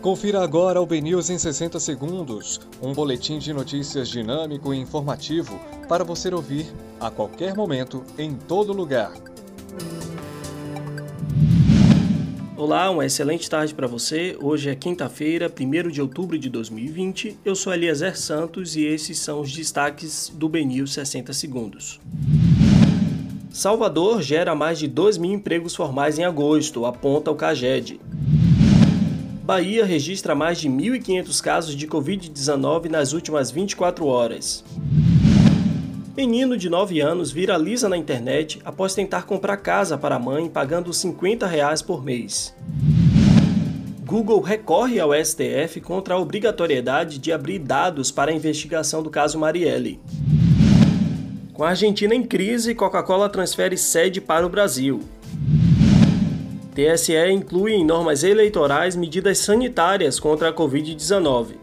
Confira agora o BNews em 60 segundos, um boletim de notícias dinâmico e informativo para você ouvir a qualquer momento, em todo lugar. Olá, uma excelente tarde para você. Hoje é quinta-feira, 1 de outubro de 2020. Eu sou Eliezer Santos e esses são os destaques do BNews 60 segundos. Salvador gera mais de 2 mil empregos formais em agosto, aponta o CAGED. Bahia registra mais de 1.500 casos de Covid-19 nas últimas 24 horas. Menino de 9 anos viraliza na internet após tentar comprar casa para a mãe pagando 50 reais por mês. Google recorre ao STF contra a obrigatoriedade de abrir dados para a investigação do caso Marielle. Com a Argentina em crise, Coca-Cola transfere sede para o Brasil. TSE inclui em normas eleitorais medidas sanitárias contra a Covid-19.